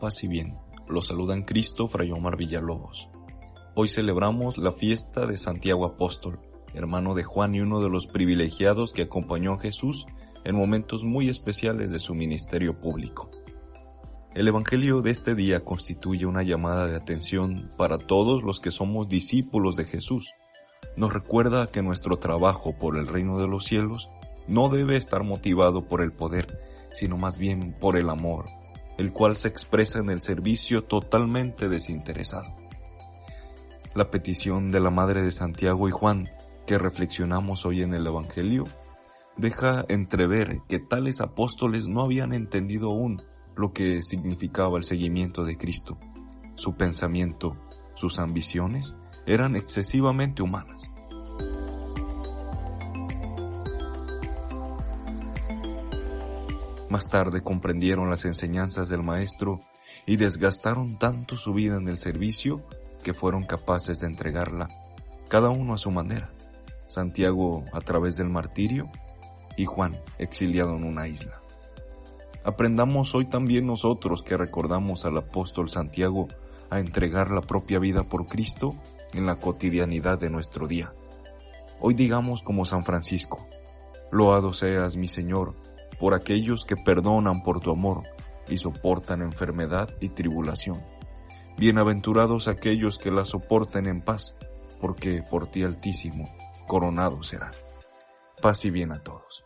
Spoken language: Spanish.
Paz y bien, los saludan Cristo Fray Omar Villalobos. Hoy celebramos la fiesta de Santiago Apóstol, hermano de Juan y uno de los privilegiados que acompañó a Jesús en momentos muy especiales de su ministerio público. El Evangelio de este día constituye una llamada de atención para todos los que somos discípulos de Jesús. Nos recuerda que nuestro trabajo por el reino de los cielos no debe estar motivado por el poder, sino más bien por el amor, el cual se expresa en el servicio totalmente desinteresado. La petición de la Madre de Santiago y Juan, que reflexionamos hoy en el Evangelio, deja entrever que tales apóstoles no habían entendido aún lo que significaba el seguimiento de Cristo. Su pensamiento, sus ambiciones eran excesivamente humanas. Más tarde comprendieron las enseñanzas del Maestro y desgastaron tanto su vida en el servicio que fueron capaces de entregarla, cada uno a su manera. Santiago a través del martirio y Juan exiliado en una isla. Aprendamos hoy también nosotros que recordamos al apóstol Santiago a entregar la propia vida por Cristo en la cotidianidad de nuestro día. Hoy digamos como San Francisco, Loado seas mi Señor por aquellos que perdonan por tu amor y soportan enfermedad y tribulación. Bienaventurados aquellos que la soporten en paz, porque por ti Altísimo coronados serán. Paz y bien a todos.